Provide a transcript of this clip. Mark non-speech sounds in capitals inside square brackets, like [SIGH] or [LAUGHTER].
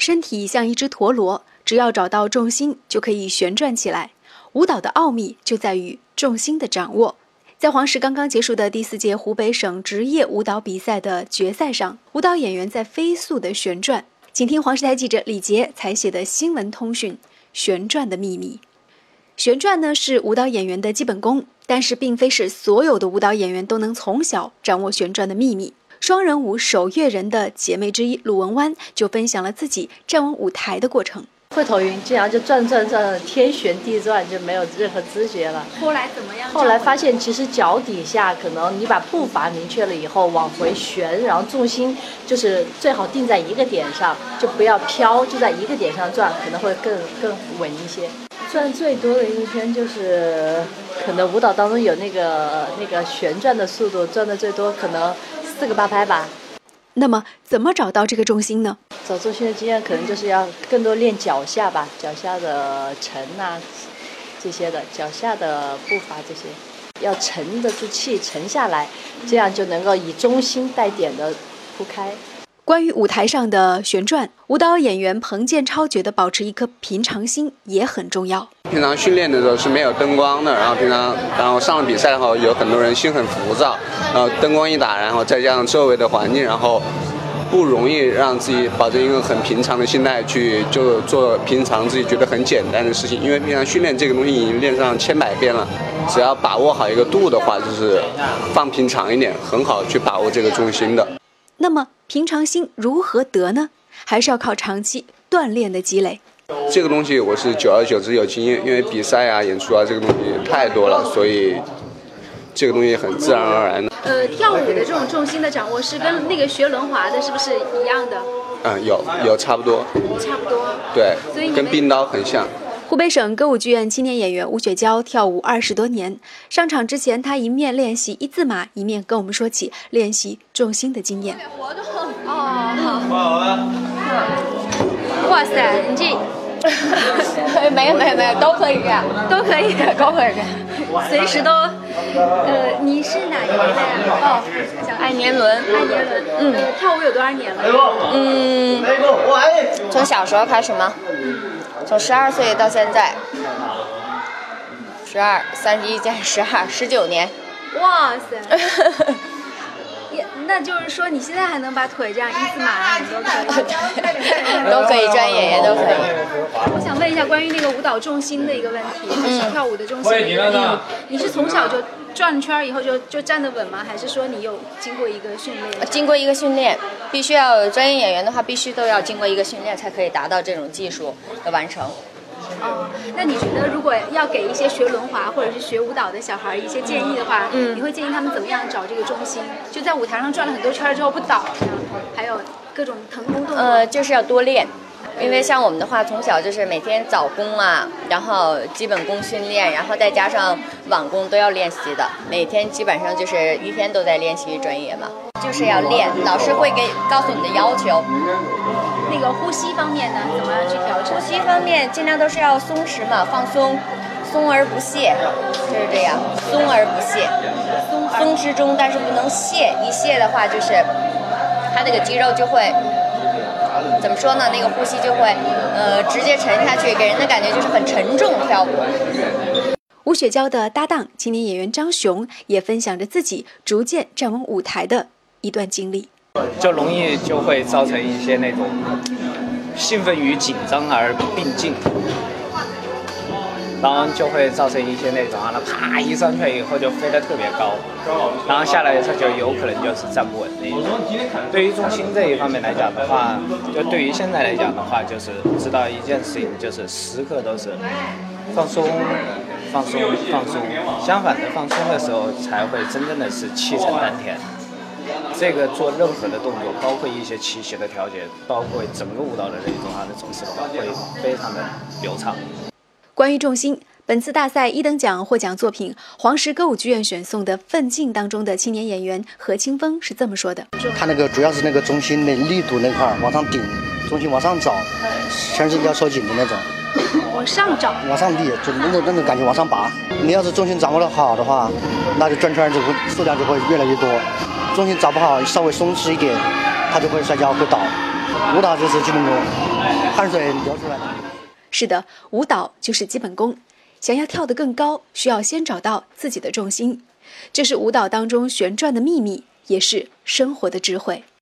身体像一只陀螺，只要找到重心，就可以旋转起来。舞蹈的奥秘就在于重心的掌握。在黄石刚刚结束的第四届湖北省职业舞蹈比赛的决赛上，舞蹈演员在飞速的旋转。请听黄石台记者李杰采写的新闻通讯：旋转的秘密。旋转呢是舞蹈演员的基本功，但是并非是所有的舞蹈演员都能从小掌握旋转的秘密。双人舞守月人的姐妹之一鲁文湾就分享了自己站稳舞台的过程。会头晕，经常就转转转，天旋地转，就没有任何知觉了。后来怎么样？后来发现，其实脚底下可能你把步伐明确了以后，往回旋，然后重心就是最好定在一个点上，就不要飘，就在一个点上转，可能会更更稳一些。转最多的一圈就是，可能舞蹈当中有那个那个旋转的速度，转的最多可能四个八拍吧。那么，怎么找到这个重心呢？找重心的经验，可能就是要更多练脚下吧，脚下的沉呐，这些的，脚下的步伐这些，要沉得住气，沉下来，这样就能够以中心带点的铺开。关于舞台上的旋转，舞蹈演员彭建超觉得保持一颗平常心也很重要。平常训练的时候是没有灯光的，然后平常，然后上了比赛后，有很多人心很浮躁，然后灯光一打，然后再加上周围的环境，然后不容易让自己保证一个很平常的心态去就做平常自己觉得很简单的事情。因为平常训练这个东西已经练上千百遍了，只要把握好一个度的话，就是放平常一点，很好去把握这个重心的。那么平常心如何得呢？还是要靠长期锻炼的积累。这个东西我是久而久之有经验，因为比赛啊、演出啊这个东西太多了，所以这个东西很自然而然的。呃，跳舞的这种重心的掌握是跟那个学轮滑的是不是一样的？嗯，有有差不多。差不多。对，跟冰刀很像。湖北省歌舞剧院青年演员吴雪娇跳舞二十多年，上场之前，她一面练习一字马，一面跟我们说起练习重心的经验。活动哦，好。哇塞，你这 [LAUGHS] 没有没有没有，都可以干，都可以，都可以干，随时都。呃，你是哪一代啊？哦，爱年轮，爱年轮。嗯，跳舞有多少年了？嗯，从小时候开始吗？从十二岁到现在，十二三十一加十二，十九年。哇塞！[LAUGHS] 也那就是说，你现在还能把腿这样一字马，你都可以，[LAUGHS] 都可以专业也都可以。我想问一下关于那个舞蹈重心的一个问题，就是跳舞的重心。嗯，你是从小就转圈以后就就站得稳吗？还是说你有经过一个训练？经过一个训练，必须要专业演员的话，必须都要经过一个训练，才可以达到这种技术的完成。哦，那你觉得如果要给一些学轮滑或者是学舞蹈的小孩一些建议的话，嗯，你会建议他们怎么样找这个中心？就在舞台上转了很多圈之后不倒，还有各种腾空动作。呃，就是要多练，因为像我们的话，从小就是每天早功啊，然后基本功训练，然后再加上晚功都要练习的，每天基本上就是一天都在练习专业嘛，就是要练，老师会给告诉你的要求。那个呼吸方面呢，怎么去调整？呼吸方面尽量都是要松弛嘛，放松，松而不懈，就是这样，松而不懈，松松之中，但是不能懈，一懈的话就是，他那个肌肉就会，怎么说呢？那个呼吸就会，呃，直接沉下去，给人的感觉就是很沉重。跳舞。吴雪娇的搭档青年演员张雄也分享着自己逐渐站稳舞台的一段经历。就容易就会造成一些那种兴奋与紧张而并进，然后就会造成一些那种啊，那啪一上去以后就飞得特别高，然后下来以后就有可能就是站不稳。对于重心这一方面来讲的话，就对于现在来讲的话，就是知道一件事情，就是时刻都是放松、放松、放松。相反的，放松的时候才会真正的是气沉丹田。这个做任何的动作，包括一些气息的调节，包括整个舞蹈的那种啊的重视的话，会非常的流畅。关于重心，本次大赛一等奖获奖作品黄石歌舞剧院选送的《奋进》当中的青年演员何清风是这么说的：他那个主要是那个中心的力度那块儿往上顶，中心往上找，全身要收紧的那种。往上找，往上立，就那种那种感觉往上拔。你要是重心掌握的好的话，那就转圈就会数量就会越来越多。重心找不好，稍微松弛一点，他就会摔跤会倒。舞蹈就是基本功。汗水流出来了。是的，舞蹈就是基本功。想要跳得更高，需要先找到自己的重心，这是舞蹈当中旋转的秘密，也是生活的智慧。